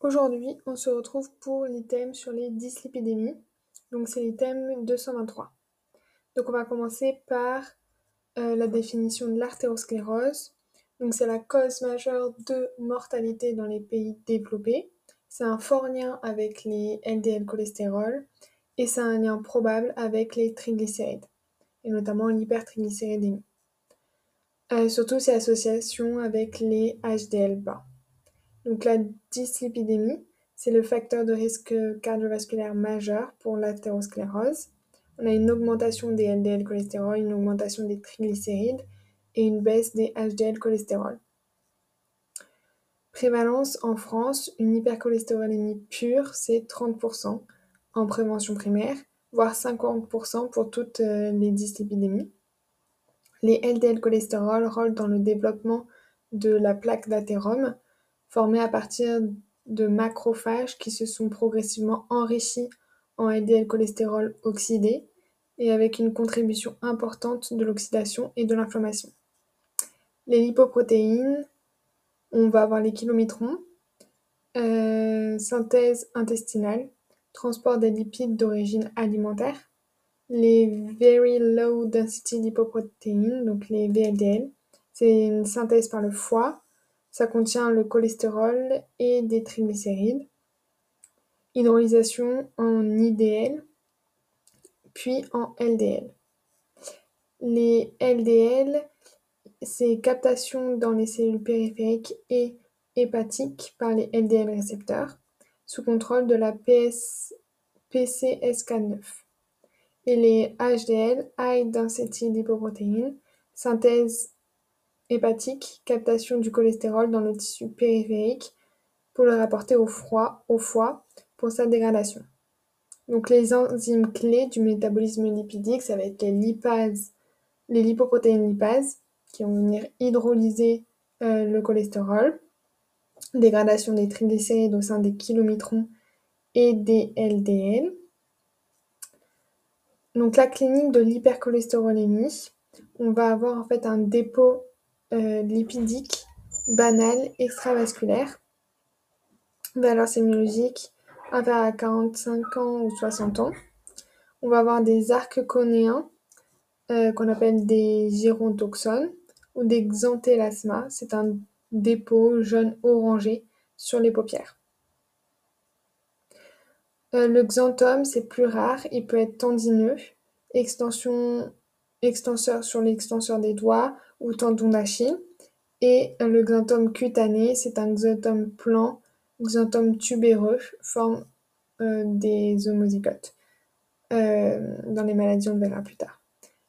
Aujourd'hui, on se retrouve pour l'item sur les dyslipidémies. Donc, c'est l'item 223. Donc, on va commencer par euh, la définition de l'artérosclérose. Donc, c'est la cause majeure de mortalité dans les pays développés. C'est un fort lien avec les LDL cholestérol et c'est un lien probable avec les triglycérides, et notamment l'hypertriglycéridémie. Euh, surtout, c'est association avec les HDL bas. Donc la dyslipidémie, c'est le facteur de risque cardiovasculaire majeur pour l'athérosclérose. On a une augmentation des LDL cholestérol, une augmentation des triglycérides et une baisse des HDL cholestérol. Prévalence en France, une hypercholestérolémie pure, c'est 30% en prévention primaire, voire 50% pour toutes euh, les dyslipidémies. Les LDL cholestérol roulent dans le développement de la plaque d'athérome, formés à partir de macrophages qui se sont progressivement enrichis en LDL-cholestérol oxydé et avec une contribution importante de l'oxydation et de l'inflammation. Les lipoprotéines, on va avoir les kilométrons, euh, synthèse intestinale, transport des lipides d'origine alimentaire, les Very Low Density Lipoproteins, donc les VLDL, c'est une synthèse par le foie, ça contient le cholestérol et des triglycérides. Hydrolysation en IDL, puis en LDL. Les LDL, c'est captation dans les cellules périphériques et hépatiques par les LDL récepteurs, sous contrôle de la PS, PCSK9. Et les HDL, High Density Lipoprotein, synthèse hépatique, captation du cholestérol dans le tissu périphérique pour le rapporter au, froid, au foie pour sa dégradation. Donc les enzymes clés du métabolisme lipidique, ça va être les lipases, les lipoprotéines lipases, qui vont venir hydrolyser euh, le cholestérol, dégradation des triglycérides au sein des kilométrons et des LDL. Donc la clinique de l'hypercholestérolémie, on va avoir en fait un dépôt lipidique banal extravasculaire. Valeur sémiologique inférieure à 45 ans ou 60 ans. On va avoir des arcs conéens euh, qu'on appelle des gérontoxones ou des xanthelasma. C'est un dépôt jaune orangé sur les paupières. Euh, le xanthome, c'est plus rare, il peut être tendineux, extension, extenseur sur l'extenseur des doigts ou tendon d'Achille. Et le xanthome cutané, c'est un xanthome plan, xanthome tubéreux, forme euh, des homozygotes euh, dans les maladies, on le verra plus tard.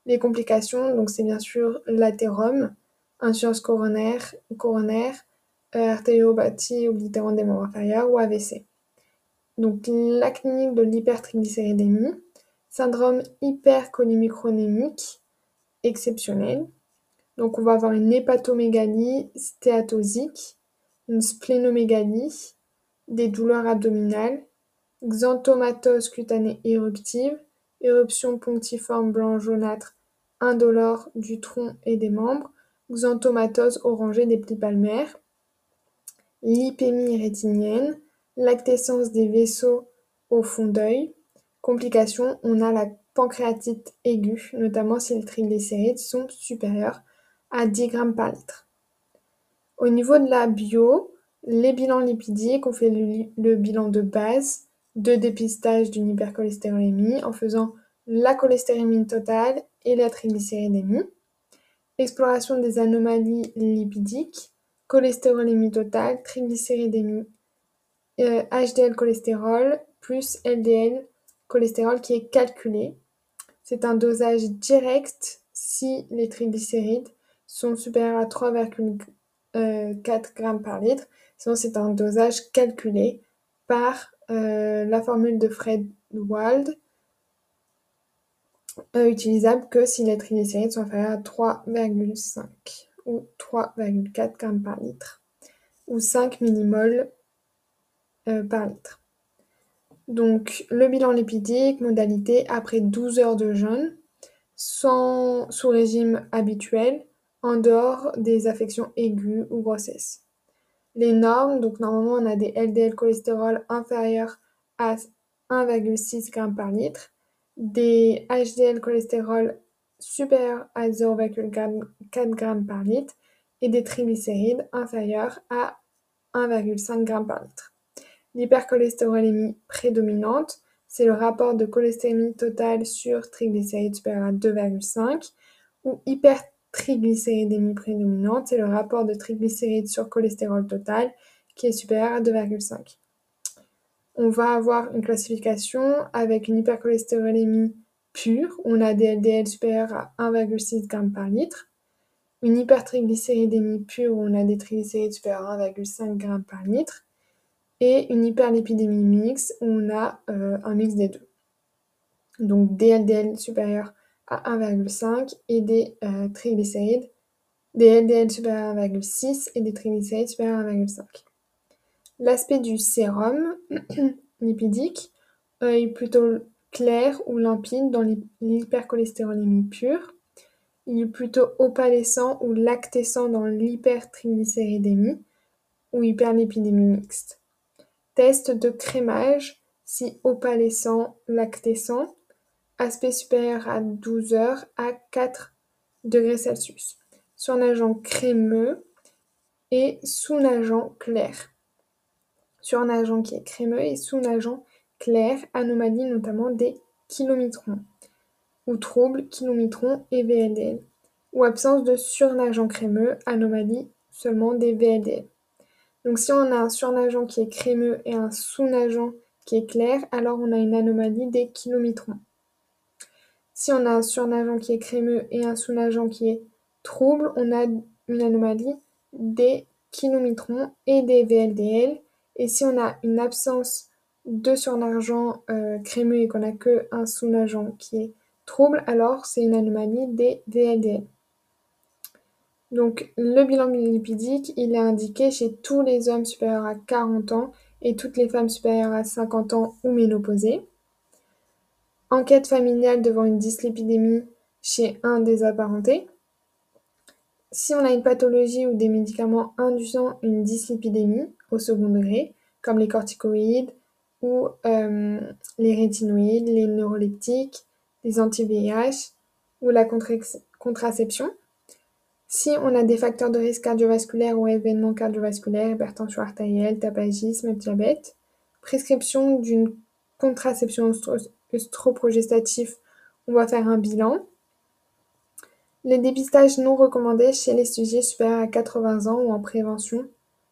Les complications, c'est bien sûr l'athérome, insuffisance coronaire, coronaire euh, artériopathie oblitérante des membres inférieurs ou AVC. Donc la clinique de l'hypertriglycéridémie, syndrome hypercholémie exceptionnel, donc on va avoir une hépatomégalie stéatosique, une splénomégalie, des douleurs abdominales, xanthomatose cutanée éruptive, éruption punctiforme blanc jaunâtre indolore du tronc et des membres, xanthomatose orangée des plis palmaires, lipémie rétinienne, lactescence des vaisseaux au fond d'œil. Complications, on a la pancréatite aiguë, notamment si les triglycérides sont supérieurs à 10 grammes par. Au niveau de la bio, les bilans lipidiques, on fait le, bilan de base de dépistage d'une hypercholestérolémie en faisant la cholestérémie totale et la triglycéridémie. Exploration des anomalies lipidiques, cholestérolémie totale, triglycéridémie, HDL euh, cholestérol plus LDL cholestérol qui est calculé. C'est un dosage direct si les triglycérides sont supérieurs à 3,4 euh, g par litre. Sinon, c'est un dosage calculé par euh, la formule de Fred Wald, euh, utilisable que si les triglycérides sont inférieurs à 3,5 ou 3,4 g par litre ou 5 millimoles par litre. Donc, le bilan lipidique, modalité après 12 heures de jeûne, sans, sous régime habituel, en dehors des affections aiguës ou grossesse. les normes, donc normalement on a des LDL cholestérol inférieurs à 1,6 g par litre, des HDL cholestérol supérieurs à 0,4 g par litre et des triglycérides inférieurs à 1,5 g par litre. L'hypercholestérolémie prédominante, c'est le rapport de cholestérémie totale sur triglycérides supérieur à 2,5 ou hypertriglycéridémie prédominante, c'est le rapport de triglycérides sur cholestérol total qui est supérieur à 2,5. On va avoir une classification avec une hypercholestérolémie pure, on a des LDL supérieurs à 1,6 g par litre, une hypertriglycéridémie pure où on a des triglycérides supérieurs à 1,5 g par litre, et une hyperlipidémie mixte où on a euh, un mix des deux. Donc des LDL supérieurs à 1,5 et des euh, triglycérides, des LDL supérieurs à 1,6 et des triglycérides supérieurs à 1,5. L'aspect du sérum lipidique est plutôt clair ou limpide dans l'hypercholestérolémie pure. Il est plutôt opalescent ou lactescent dans l'hypertriglycéridémie ou hyperlipidémie mixte. Test de crémage, si opalescent, lactescent, aspect supérieur à 12 heures à 4 degrés Celsius. Surnageant crémeux et sous-nageant clair. Surnageant qui est crémeux et sous-nageant clair, anomalie notamment des kilométrons ou troubles kilométrons et VLDL. Ou absence de surnageant crémeux, anomalie seulement des VLDL. Donc si on a un surnageant qui est crémeux et un sous-nageant qui est clair, alors on a une anomalie des kilométrons. Si on a un surnageant qui est crémeux et un sous-nageant qui est trouble, on a une anomalie des kilométrons et des VLDL. Et si on a une absence de surnageant euh, crémeux et qu'on n'a qu'un sous-nageant qui est trouble, alors c'est une anomalie des VLDL. Donc le bilan lipidique, il est indiqué chez tous les hommes supérieurs à 40 ans et toutes les femmes supérieures à 50 ans ou ménopausées. Enquête familiale devant une dyslipidémie chez un des apparentés. Si on a une pathologie ou des médicaments induisant une dyslipidémie au second degré, comme les corticoïdes ou euh, les rétinoïdes, les neuroleptiques, les anti-VIH ou la contraception, si on a des facteurs de risque cardiovasculaire ou événements cardiovasculaires, hypertension artérielle, tabagisme, diabète, prescription d'une contraception œstroprogestatif, on va faire un bilan. Les dépistages non recommandés chez les sujets supérieurs à 80 ans ou en prévention,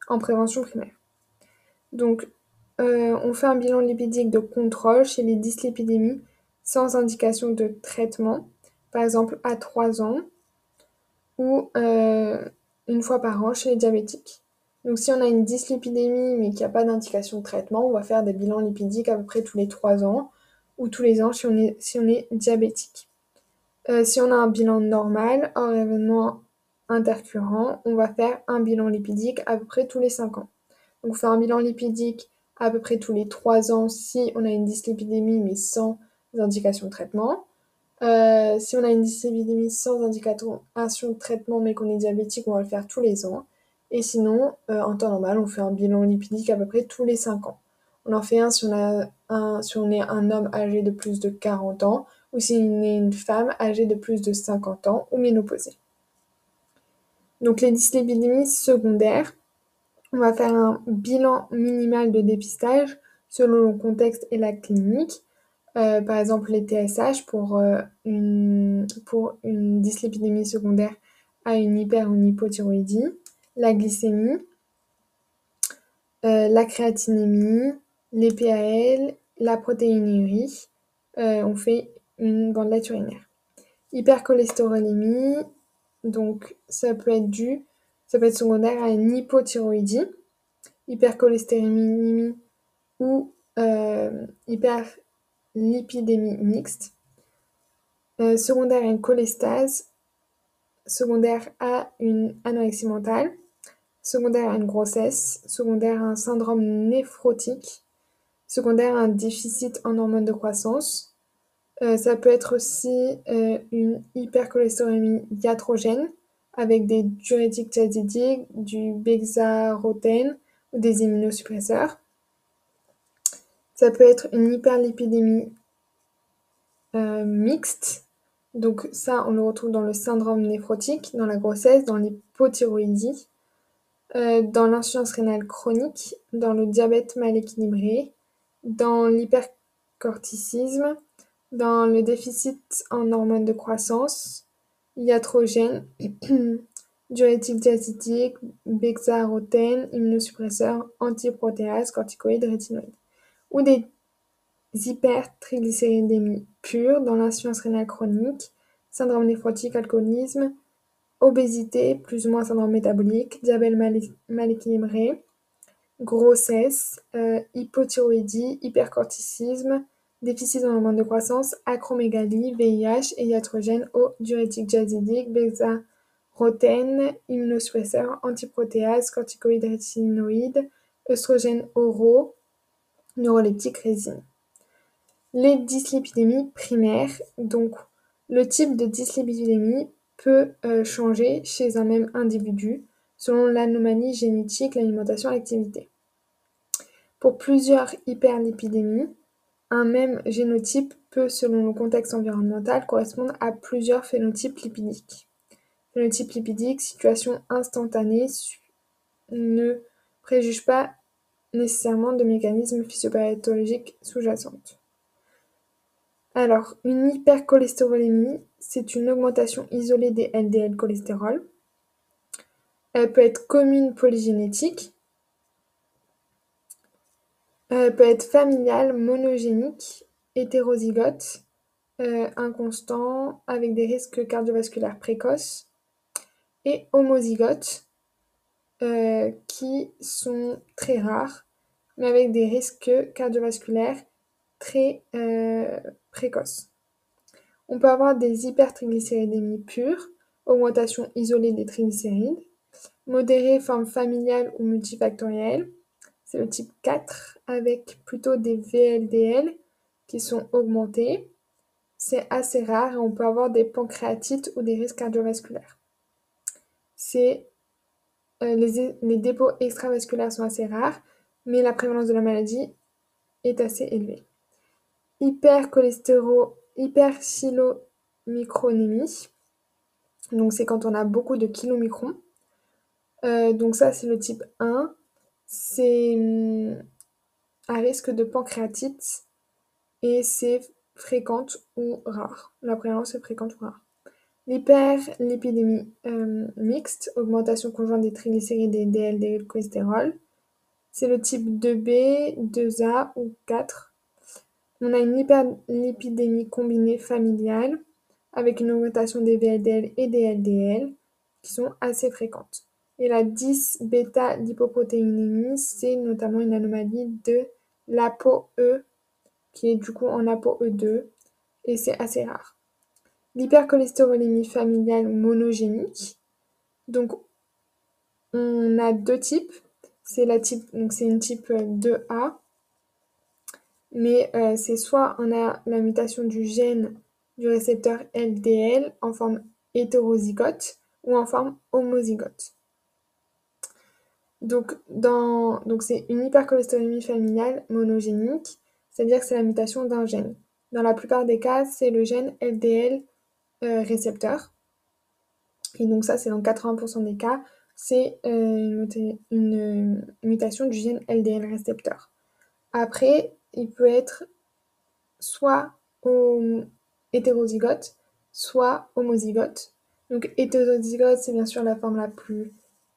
en prévention primaire. Donc, euh, on fait un bilan lipidique de contrôle chez les dyslipidémies sans indication de traitement, par exemple à 3 ans, ou euh, une fois par an chez les diabétiques. Donc si on a une dyslipidémie mais qu'il n'y a pas d'indication de traitement, on va faire des bilans lipidiques à peu près tous les 3 ans ou tous les ans si on est, diabétique. Euh, si on a un bilan normal, hors événement intercurrent, on va faire un bilan lipidique à peu près tous les 5 ans. Donc on fait un bilan lipidique à peu près tous les 3 ans si on a une dyslipidémie mais sans indication de traitement. Euh, si on a une dyslipidémie sans indication de traitement mais qu'on est diabétique, on va le faire tous les ans. Et sinon, euh, en temps normal, on fait un bilan lipidique à peu près tous les 5 ans. On en fait un si on, un est un homme âgé de plus de 40 ans ou si on est une femme âgée de plus de 50 ans ou ménopausée. Donc les dyslipidémies secondaires, on va faire un bilan minimal de dépistage selon le contexte et la clinique. Euh, par exemple, les TSH pour, euh, une, pour une dyslipidémie secondaire à une hyper ou hypothyroïdie, la glycémie, euh, la créatinémie, les PAL, la protéinurie, on fait une bandelette urinaire. Hypercholestérolémie, donc ça peut être dû, ça peut être secondaire à une hypothyroïdie, hypercholestérémie ou hyper lipidémie mixte, euh, secondaire à une cholestase, secondaire à une anorexie mentale, secondaire à une grossesse, secondaire à un syndrome néphrotique, secondaire un déficit en hormones de croissance. Euh, ça peut être aussi euh, une hypercholestérolémie iatrogène, avec des diurétiques thiazidiques, du bexarotène ou des immunosuppresseurs. Ça peut être une hyperlipidémie euh, mixte. Donc ça, on le retrouve dans le syndrome néphrotique, dans la grossesse, dans l'hypothyroïdie, dans l'insuffisance rénale chronique, dans le diabète mal équilibré, dans l'hypercorticisme, dans le déficit en hormones de croissance, iatrogène, diurétique diacitique, bexarotène, immunosuppresseurs, antiprotéases, corticoïdes, rétinoïdes, ou des hypertriglycéridémies pures dans l'insuffisance rénale chronique, syndrome néphrotique, alcoolisme, obésité, plus ou moins syndrome métabolique, diabète mal, équilibré, grossesse, euh, hypothyroïdie, hypercorticisme, déficit en hormones de croissance, acromégalie, VIH et iatrogène au diurétique diazidique, bexarotène, immunosuppresseur, antiprotéase, corticoïdes rétinoïdes, œstrogènes oraux, neuroleptiques, résine. Les dyslipidémies primaires, donc le type de dyslipidémie peut euh, changer chez un même individu selon l'anomalie génétique, l'alimentation, l'activité. Pour plusieurs hyperlipidémies, un même génotype peut, selon le contexte environnemental, correspondre à plusieurs phénotypes lipidiques. Phénotype lipidique, situation instantanée, ne préjuge pas nécessairement de mécanismes physiopathologiques sous-jacents. Alors, une hypercholestérolémie, c'est une augmentation isolée des LDL cholestérol. Elle peut être commune polygénétique, elle peut être familiale, monogénique, hétérozygote, euh, inconstant, avec des risques cardiovasculaires précoces, et homozygote, euh, qui sont très rares, mais avec des risques cardiovasculaires très euh, précoces. On peut avoir des hypertriglycéridémies pures, augmentation isolée des triglycérides, modérée, forme familiale ou multifactorielle. C'est le type 4 avec plutôt des VLDL qui sont augmentés. C'est assez rare et on peut avoir des pancréatites ou des risques cardiovasculaires. C'est euh, les, dépôts extravasculaires sont assez rares, mais la prévalence de la maladie est assez élevée hypercholestéro hyperchylomicronémie. Donc c'est quand on a beaucoup de kilomicrons. Euh, donc ça c'est le type 1. C'est à risque de pancréatite et c'est fréquente ou rare. La prévalence est fréquente ou rare. L'hyperlipidémie euh, mixte, augmentation conjointe des triglycérides et des LDL cholestérol. C'est le type 2B, 2A ou 4 on a une hyperlipidémie combinée familiale avec une augmentation des VLDL et des LDL qui sont assez fréquentes. Et la 10-bêta-lipoprotéinémie, c'est notamment une anomalie de l'ApoE qui est du coup en ApoE2 et c'est assez rare. L'hypercholestérolémie familiale monogénique, donc on a deux types. C'est la type, donc une type 2A mais euh, c'est soit on a la mutation du gène du récepteur LDL en forme hétérozygote ou en forme homozygote. Donc, donc c'est une hypercholestérolémie familiale monogénique, c'est-à-dire que c'est la mutation d'un gène. Dans la plupart des cas, c'est le gène LDL euh, récepteur. Et donc ça, c'est dans 80% des cas, c'est euh, une, mutation du gène LDL récepteur. Après, il peut être soit hétérozygote, soit homozygote. Donc hétérozygote, c'est bien sûr la forme la plus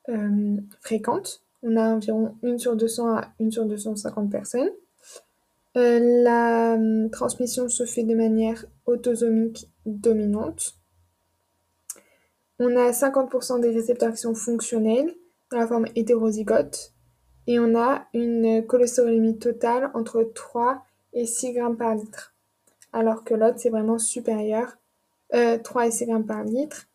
euh, fréquente. On a environ 1 sur 200 à 1 sur 250 personnes. Euh, la euh, transmission se fait de manière autosomique dominante. On a 50% des récepteurs qui sont fonctionnels dans la forme hétérozygote et on a une cholestérolémie totale entre 3 et 6 grammes par litre, alors que l'autre c'est vraiment supérieur, 3 euh, et 6 grammes par litre.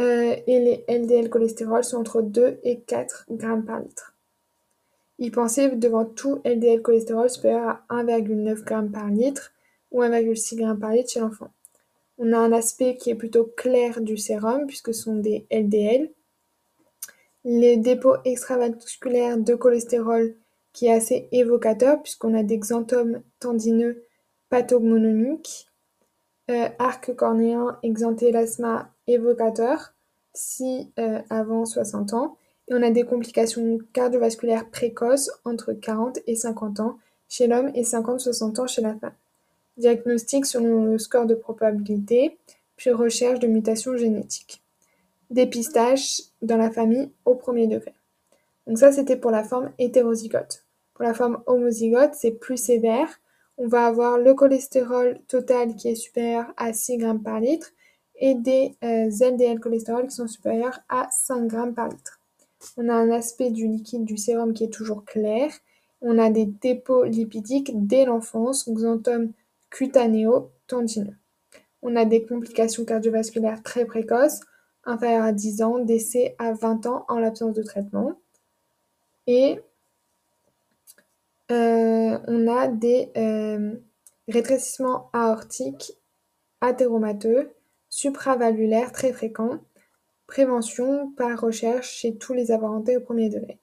Euh, et les LDL cholestérol sont entre 2 et 4 grammes par litre. Y penser devant tout LDL cholestérol supérieur à 1,9 g par litre ou 1,6 g par litre chez l'enfant. On a un aspect qui est plutôt clair du sérum puisque ce sont des LDL. Les dépôts extravasculaires de cholestérol qui est assez évocateur puisqu'on a des xanthomes tendineux pathognomoniques, arc cornéen exanthelasma évocateur, si euh, avant 60 ans, et on a des complications cardiovasculaires précoces entre 40 et 50 ans chez l'homme et 50-60 ans chez la femme. Diagnostic selon le score de probabilité, puis recherche de mutations génétiques. Dépistage dans la famille au premier degré. Donc ça, c'était pour la forme hétérozygote. Pour la forme homozygote, c'est plus sévère. On va avoir le cholestérol total qui est supérieur à 6 grammes par litre et des euh, LDL cholestérol qui sont supérieurs à 5 grammes par litre. On a un aspect du liquide du sérum qui est toujours clair. On a des dépôts lipidiques dès l'enfance, xanthome cutanéo-tendineux. On a des complications cardiovasculaires très précoces, inférieures à 10 ans, décès à 20 ans en l'absence de traitement. Et euh, on a des euh, rétrécissements aortiques athéromateux, supravalvulaires très fréquents, prévention par recherche chez tous les apparentés au premier degré.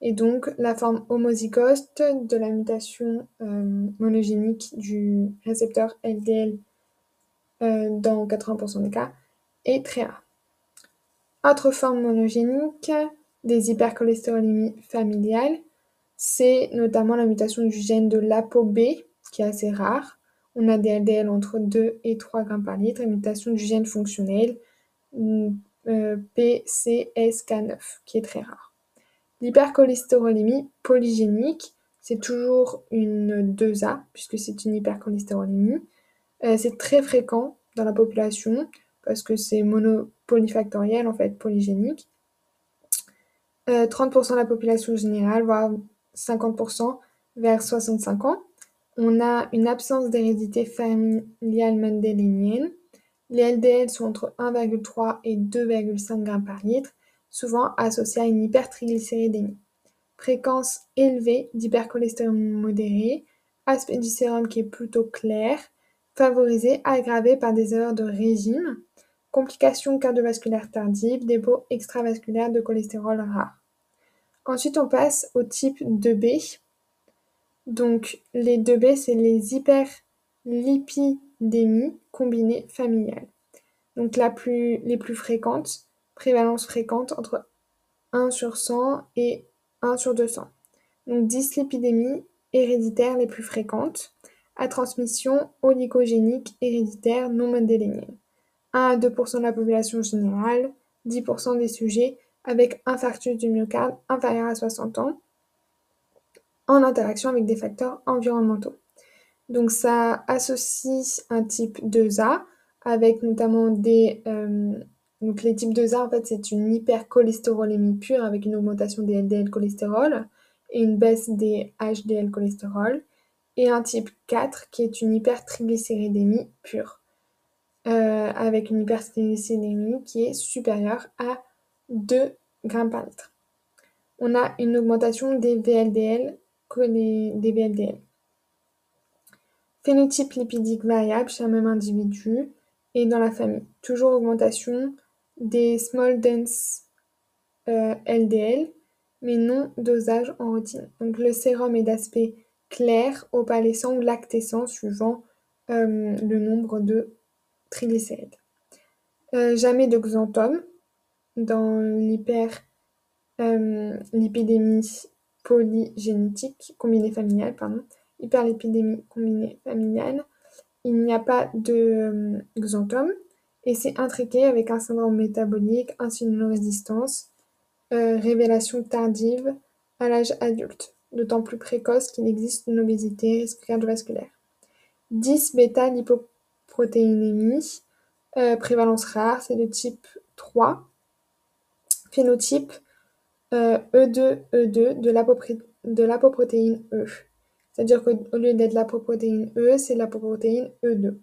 Et donc la forme homozygote de la mutation euh, monogénique du récepteur LDL dans 80% des cas est très rare. Autre forme monogénique des hypercholestérolémies familiales, c'est notamment la mutation du gène de l'ApoB, qui est assez rare. On a des LDL entre 2 et 3 grammes par litre, et mutation du gène fonctionnel mm, euh, PCSK9, qui est très rare. L'hypercholestérolémie polygénique, c'est toujours une 2A, puisque c'est une hypercholestérolémie. Euh, c'est très fréquent dans la population, parce que c'est monopolyfactoriel, en fait, polygénique. 30% euh, de la population générale, voire 50% vers 65 ans. On a une absence d'hérédité familiale mendélienne. Les LDL sont entre 1,3 et 2,5 g par litre, souvent associés à une hypertriglycéridémie. Fréquence élevée d'hypercholestérolémie modérée, aspect du sérum qui est plutôt clair, favorisé, aggravé par des erreurs de régime, complications cardiovasculaires tardives, dépôts extravasculaires de cholestérol rare. Ensuite, on passe au type 2B. Donc, les 2B, c'est les hyperlipidémies combinées familiales. Donc, la plus, les plus fréquentes, prévalence fréquente entre 1 sur 100 et 1 sur 200. Donc, dyslipidémies héréditaires les plus fréquentes, à transmission oligogénique héréditaire non mendélienne. 1 à 2% de la population générale, 10% des sujets avec infarctus du myocarde inférieur à 60 ans, en interaction avec des facteurs environnementaux. Donc ça associe un type 2A avec notamment des... Euh, donc les types 2A, en fait, c'est une hypercholestérolémie pure avec une augmentation des LDL cholestérol et une baisse des HDL cholestérol. Et un type 4 qui est une hypertriglycéridémie pure euh, avec une hypertriglycéridémie qui est supérieure à 2 grammes par. On a une augmentation des VLDL des VLDL. Phénotype lipidique variable chez un même individu et dans la famille. Toujours augmentation des small dense LDL, mais non dosage en routine. Donc le sérum est d'aspect clair, opalescent ou lactescent suivant euh, le nombre de triglycérides. Euh, jamais de xanthome dans l'hyperlipidémie euh, polygénétique combinée familiale, pardon, hyperlipidémie combinée familiale, il n'y a pas de euh, xanthome et c'est intriqué avec un syndrome métabolique, insulinorésistance, euh, révélation tardive à l'âge adulte, d'autant plus précoce qu'il existe une obésité risque cardiovasculaire. 10 bêta-lipoprotéinémie, euh, prévalence rare, c'est de type 3, phénotype E2, E2 de l'apoprotéine E. C'est-à-dire qu'au lieu d'être l'apoprotéine E, c'est l'apoprotéine E2.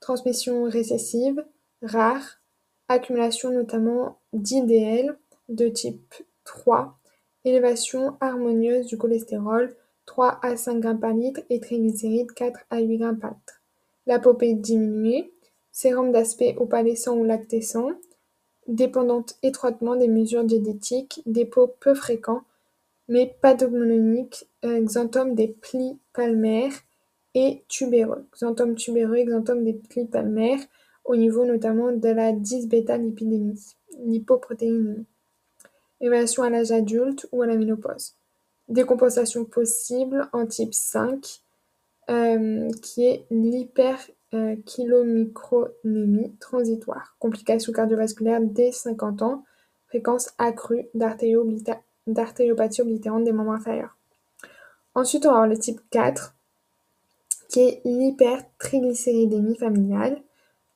Transmission récessive, rare, accumulation notamment d'IDL de type 3, élévation harmonieuse du cholestérol 3 à 5 g par litre et triglycérides 4 à 8 g par litre. L'apopée diminuée, sérum d'aspect opalescent ou lactescent, dépendante étroitement des mesures diététiques, dépôt peu fréquent, mais pathognomonique, euh, xanthome des plis palmaires et tubéreux. Xanthome tubéreux xanthome des plis palmaires, au niveau notamment de la 10-bêta-lipidémie, l'hypoprotéinémie. Évaluation à l'âge adulte ou à la ménopause. Décompensation possible en type 5, euh, qui est l'hyperkylomicronémie transitoire. Complications cardiovasculaires dès 50 ans, fréquence accrue d'artériopathie oblitérante des membres inférieurs. Ensuite, on va avoir le type 4, qui est l'hypertriglycéridémie familiale.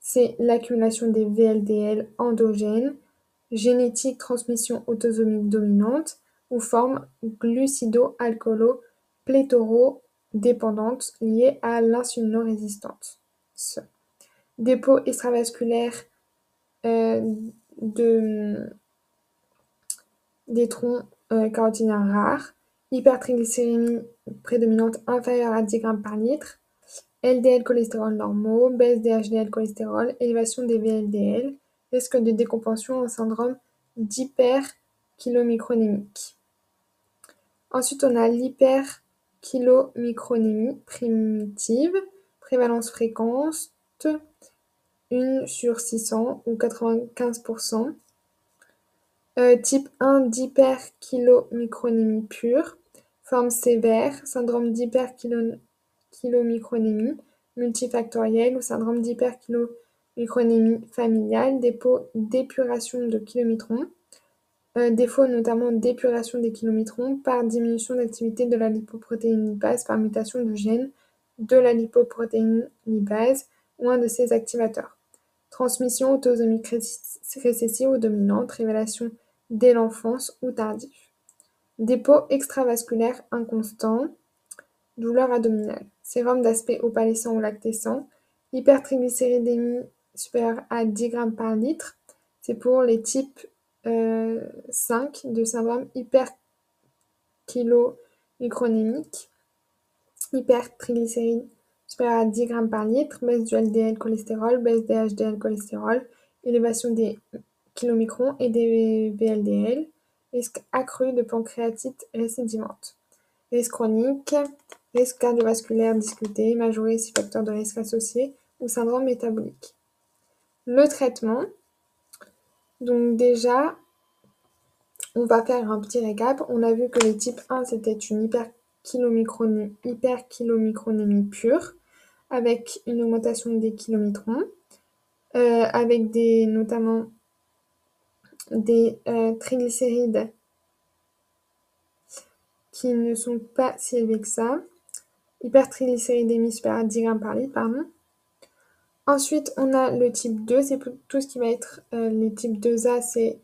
C'est l'accumulation des VLDL endogènes, génétique transmission autosomique dominante ou forme glucido-alcoolo-pléthoro-dépendante liée à l'insulinorésistance. Dépôt extravasculaire euh, de, des troncs euh, rares, hypertriglycérémie prédominante inférieure à 10 g par litre, LDL cholestérol normaux, baisse des HDL cholestérol, élévation des VLDL, risque de décompensation au syndrome d'hyperkylomicronémique. Ensuite, on a l'hyperkylomicronémie primitive, prévalence fréquente, 1 sur 600 ou 95%. Euh, type 1 d'hyperkylomicronémie pure, forme sévère, syndrome d'hyperkylomicronémie multifactorielle ou syndrome d'hyperkylomicronémie familiale, dépôt d'épuration de kilométrons, euh, défaut notamment d'épuration des kilométrons par diminution d'activité de la lipoprotéine lipase par mutation du gène de la lipoprotéine lipase ou un de ses activateurs. Transmission autosomique récessive ou dominante, révélation dès l'enfance ou tardif. Dépôt extravasculaire inconstant, douleur abdominale. Sérum d'aspect opalescent ou lactescent, hypertriglycéridémie supérieure à 10 g par litre. C'est pour les types 5 euh, de syndrome hyperkylomicronémique. Hypertriglycéride supérieure à 10 g par litre, baisse du LDL cholestérol, baisse des HDL cholestérol, élévation des kilomicrons et des VLDL, risque accru de pancréatite récidivante, risque chronique, risque cardiovasculaire discuté, majoré si facteurs de risque associés ou syndrome métabolique. Le traitement, donc déjà, on va faire un petit récap. On a vu que les types 1, c'était une hyperkylomicronémie, hyperkylomicronémie pure, avec une augmentation des kilométrons, euh, avec des, notamment des euh, triglycérides qui ne sont pas si élevés que ça. Hypertriglycéridémie supérieure à 10 g par litre, pardon. Ensuite, on a le type 2, c'est tout ce qui va être euh, les types 2A, c'est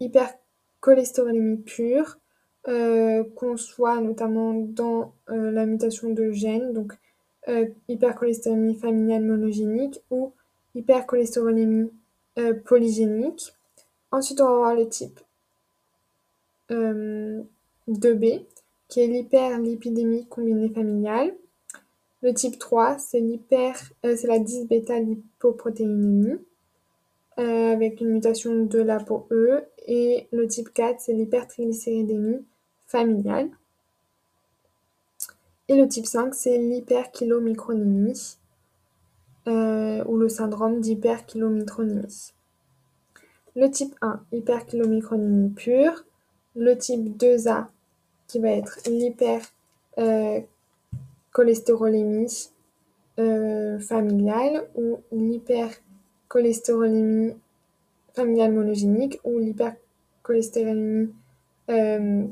hypercholestérolémie pure, qu'on soit notamment dans la mutation de gènes, donc hypercholestérolémie familiale monogénique ou hypercholestérolémie polygénique. Ensuite, on va voir le type 2B, qui est l'hyperlipidémie combinée familiale. Le type 3, c'est euh, la 10-bêta-lipoprotéinémie euh, avec une mutation de l'ApoE. Et le type 4, c'est l'hypertriglycéridémie familiale. Et le type 5, c'est l'hyperkylomicronémie euh, ou le syndrome d'hyperkylomicronémie. Le type 1, hyperkylomicronémie pure. Le type 2A, qui va être l'hypercholestérolémie euh, familiale ou l'hypercholestérolémie familiale monogénique ou l'hypercholestérolémie euh,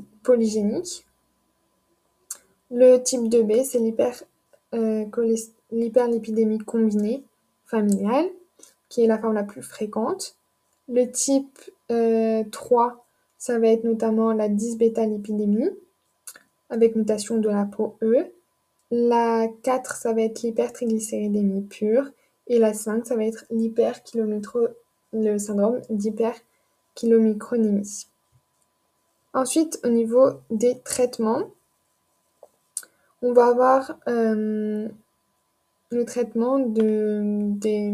Le type 2B, c'est euh, l'hyperlipidémie combinée familiale, qui est la forme la plus fréquente. Le type 3, ça va être notamment la 10-bêta-lipidémie avec mutation de la peau E. La 4, ça va être l'hypertriglycéridémie pure. Et la 5, ça va être le syndrome d'hyperkylomicronémie. Ensuite, au niveau des traitements, on va avoir euh, le traitement de, des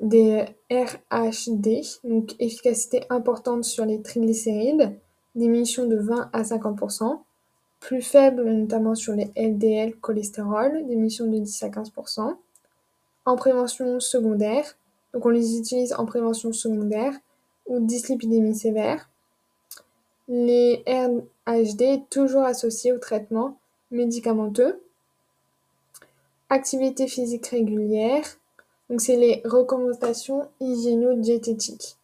des RHD, donc efficacité importante sur les triglycérides, diminution de 20 à 50%, plus faible notamment sur les LDL cholestérol, diminution de 10 à 15%. En prévention secondaire, donc on les utilise en prévention secondaire ou dyslipidémie sévère. Les RHD toujours associés au traitement médicamenteux. Activité physique régulière, donc c'est les recommandations hygiéno-diététiques.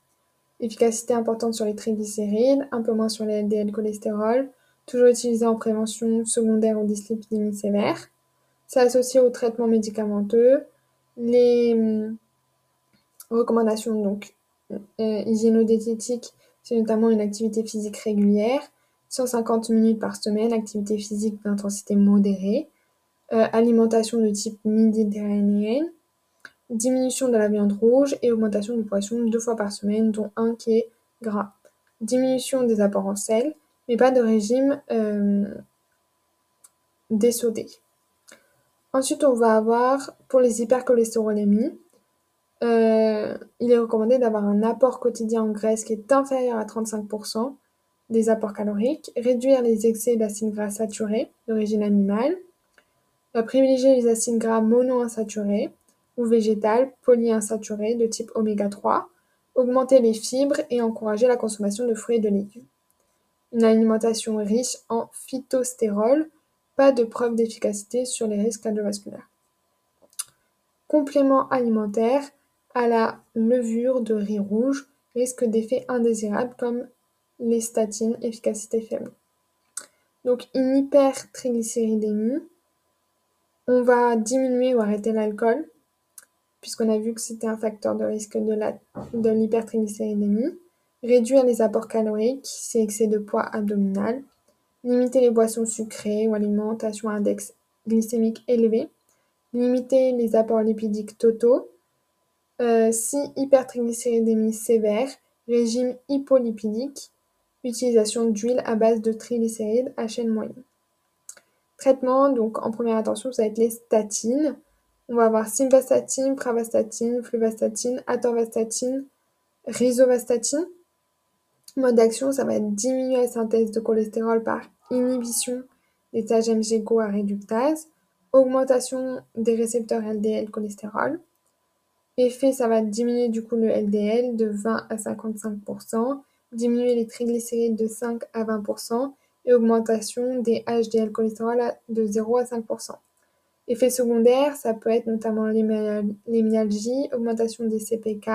Efficacité importante sur les triglycérides, un peu moins sur les LDL cholestérol, toujours utilisé en prévention secondaire ou dyslipidémie sévère. C'est associé au traitement médicamenteux. Les hum, recommandations donc euh, hygiéno-diététiques, c'est notamment une activité physique régulière, 150 minutes par semaine, activité physique d'intensité modérée, euh, alimentation de type méditerranéenne, diminution de la viande rouge et augmentation du poisson deux fois par semaine, dont un qui est gras. Diminution des apports en sel, mais pas de régime euh. Ensuite, on va avoir pour les hypercholestérolémies, euh, il est recommandé d'avoir un apport quotidien en graisse qui est inférieur à 35% des apports caloriques, réduire les excès d'acides gras saturés d'origine animale, euh, privilégier les acides gras monoinsaturés, ou végétales polyinsaturées de type oméga 3, augmenter les fibres et encourager la consommation de fruits et de légumes. Une alimentation riche en phytostérol, pas de preuve d'efficacité sur les risques cardiovasculaires. Complément alimentaire à la levure de riz rouge, risque d'effets indésirables comme les statines, efficacité faible. Donc une hypertriglycéridémie, on va diminuer ou arrêter l'alcool, puisqu'on a vu que c'était un facteur de risque de l'hypertriglycéridémie. Réduire les apports caloriques, c'est excès de poids abdominal. Limiter les boissons sucrées ou alimentation à index glycémique élevé. Limiter les apports lipidiques totaux. Euh, si hypertriglycéridémie sévère, régime hypolipidique. Utilisation d'huile à base de triglycérides à chaîne moyenne. Traitement, donc en première attention, ça va être les statines. On va avoir simvastatine, pravastatine, fluvastatine, atorvastatine, rizovastatine. Mode d'action, ça va être diminuer la synthèse de cholestérol par inhibition des AGMG à réductase, augmentation des récepteurs LDL cholestérol. Effet, ça va diminuer du coup le LDL de 20 à 55%, diminuer les triglycérides de 5 à 20% et augmentation des HDL cholestérol de 0 à 5%. Effets secondaires, ça peut être notamment les myalgies, augmentation des CPK,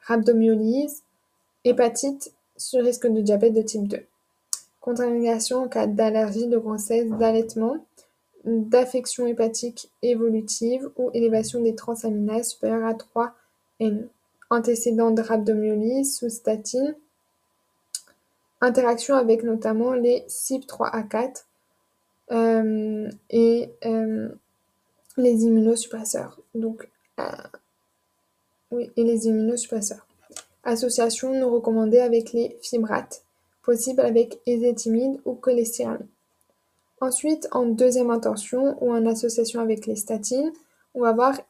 rhabdomyolyse, hépatite, sur risque de diabète de type 2. Contre-indication en cas d'allergie, de grossesse, d'allaitement, d'affection hépatique évolutive ou élévation des transaminases supérieures à 3 N. Antécédent de rhabdomyolyse sous statine. Interaction avec notamment les CYP3A4 euh, et euh, les immunosuppresseurs. Donc, euh, oui, et les immunosuppresseurs. Association non recommandée avec les fibrates, possible avec ézétimide ou cholestéramine. Ensuite, en deuxième intention ou en association avec les statines, on va voir.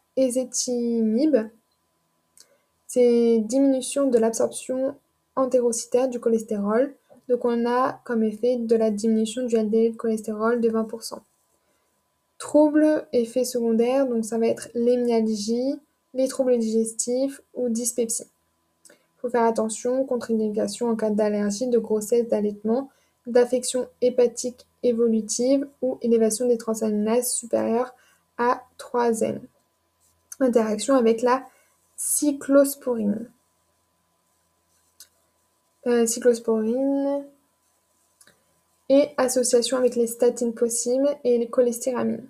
C'est diminution de l'absorption entérocytaire du cholestérol. Donc on a comme effet de la diminution du LDL cholestérol de 20%. Troubles, effets secondaires, donc ça va être les les troubles digestifs ou dyspepsie. Il faut faire attention, contre-indication en cas d'allergie, de grossesse, d'allaitement, d'affection hépatique évolutive ou élévation des transaminases supérieures à 3 N. Interaction avec la cyclosporine. Euh, cyclosporine, et association avec les statines possibles et les cholestéramines.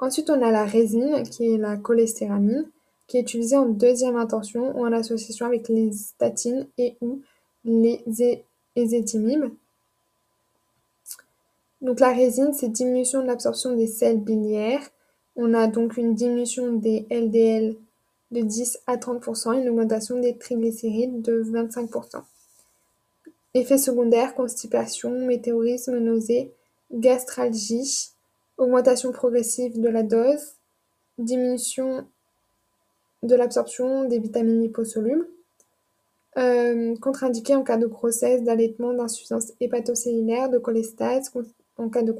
Ensuite, on a la résine, qui est la cholestéramine, qui est utilisée en deuxième intention ou en association avec les statines et ou les ézétimibes. Donc la résine, c'est diminution de l'absorption des sels biliaires. On a donc une diminution des LDL de 10 à 30% et une augmentation des triglycérides de 25%. Effets secondaires, constipation, météorisme, nausée, gastralgie, augmentation progressive de la dose, diminution de l'absorption des vitamines liposolubles. Euh, contre-indiqué en cas de grossesse, d'allaitement, d'insuffisance hépatocellulaire, de cholestase, en cas de